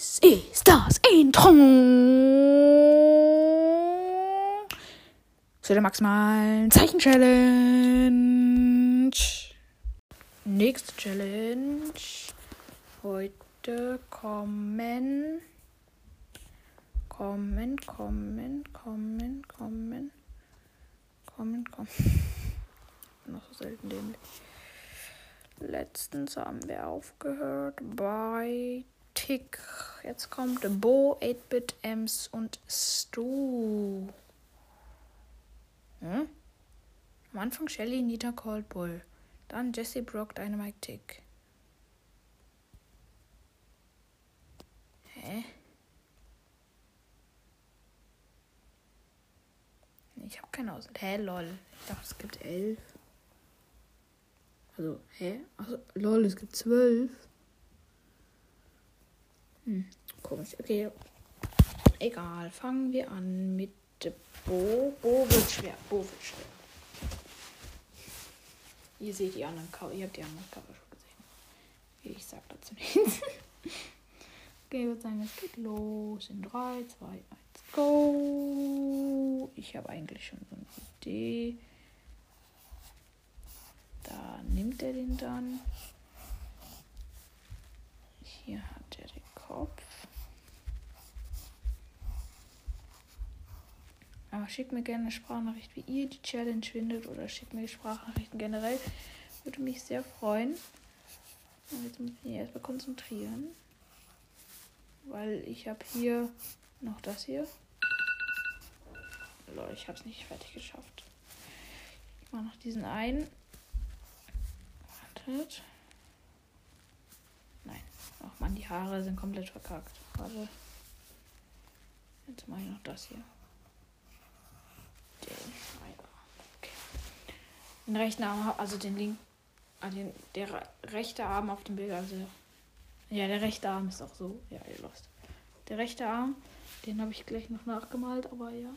Dies ist das Intro zu der maximalen Zeichen-Challenge. Nächste Challenge. Heute kommen. Kommen, kommen, kommen, kommen. Kommen, kommen. Noch so selten dämlich. Letztens haben wir aufgehört bei Tick. Jetzt kommt Bo, 8-Bit, Ems und Stu. Hm? Am Anfang Shelly, Nita, Cold Bull. Dann Jesse, Brock, Dynamite, Tick. Hä? Ich habe keine Auswahl. Hä, lol. Ich dachte, es gibt elf. Also, hä? Also, lol, es gibt zwölf. Hm, komisch. Okay. Egal. Fangen wir an mit Bo. Bo wird schwer. Bo wird schwer. Ihr seht die anderen Cover. Ihr habt die anderen Cover schon gesehen. Ich sag dazu nichts. okay, ich würde sagen, es geht los. In 3, 2, 1, go. Ich habe eigentlich schon so eine Idee. Da nimmt er den dann. Hier hat er den Kopf. Aber schickt mir gerne eine Sprachnachricht, wie ihr die Challenge findet oder schickt mir Sprachnachrichten generell. Würde mich sehr freuen. Und jetzt muss ich mich erstmal konzentrieren. Weil ich habe hier noch das hier. Lol, ich habe es nicht fertig geschafft. Ich mache noch diesen einen. Wartet. Nein. Ach man, die Haare sind komplett verkackt. Warte. Jetzt mache ich noch das hier. Den. Rechten Arm, also den linken. Ah, den, der rechte Arm auf dem Bild, also. Ja, der rechte Arm ist auch so. Ja, ihr lost. Der rechte Arm, den habe ich gleich noch nachgemalt, aber ja.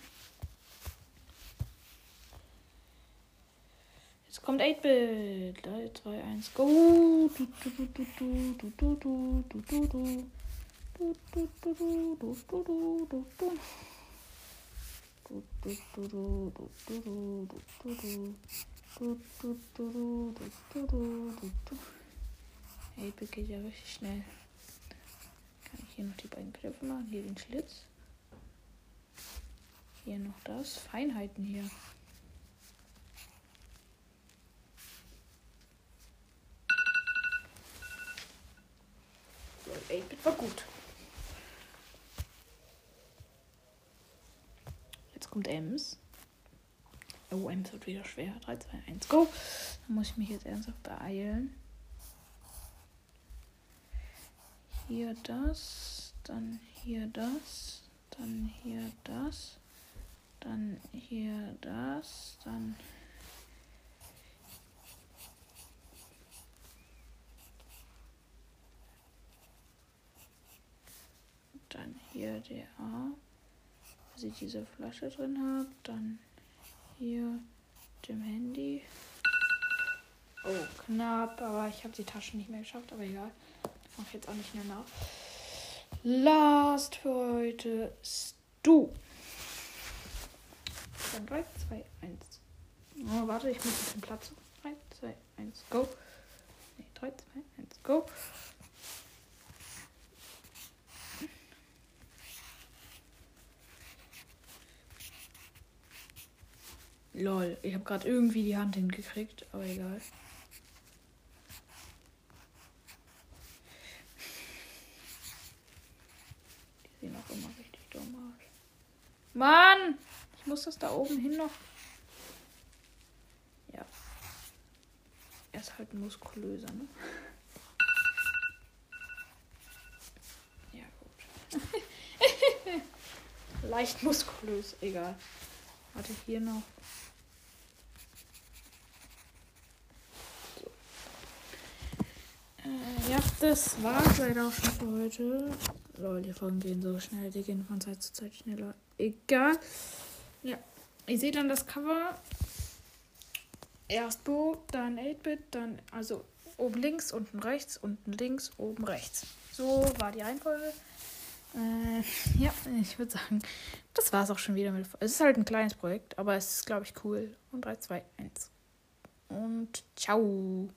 Jetzt kommt 8-Bit. 3, 2, 1, go. Du, du, du, Ape geht ja richtig schnell. Kann ich hier noch die beiden Knöpfe machen? Hier den Schlitz. Hier noch das. Feinheiten hier. Und war gut. Kommt Ems. Oh, Ems wird wieder schwer. 3, 2, 1, go. Dann muss ich mich jetzt ernsthaft beeilen. Hier das, dann hier das, dann hier das, dann hier das, dann dann hier der A, dass ich diese Flasche drin habe, dann hier dem Handy. Oh, knapp, aber ich habe die Tasche nicht mehr geschafft, aber egal. Mach jetzt auch nicht mehr nach. Last für heute. Dann 3, 2, 1. Oh, warte, ich muss den Platz. 3, 2, 1, go. Nee, 3, 2, 1, go. Lol, ich habe gerade irgendwie die Hand hingekriegt, aber egal. Die sehen auch immer richtig dumm aus. Mann! Ich muss das da oben hin noch. Ja. Er ist halt muskulöser, ne? Ja, gut. Leicht muskulös, egal. Warte, hier noch. Äh, ja, das war's leider auch schon für heute. Lol, die Folgen gehen so schnell, die gehen von Zeit zu Zeit schneller. Egal. Ja, ihr seht dann das Cover. Erst Bo, dann 8-Bit, dann also oben links, unten rechts, unten links, oben rechts. So war die Reihenfolge. Äh, ja, ich würde sagen, das war es auch schon wieder mit. Es ist halt ein kleines Projekt, aber es ist, glaube ich, cool. Und 3, 2, 1. Und ciao.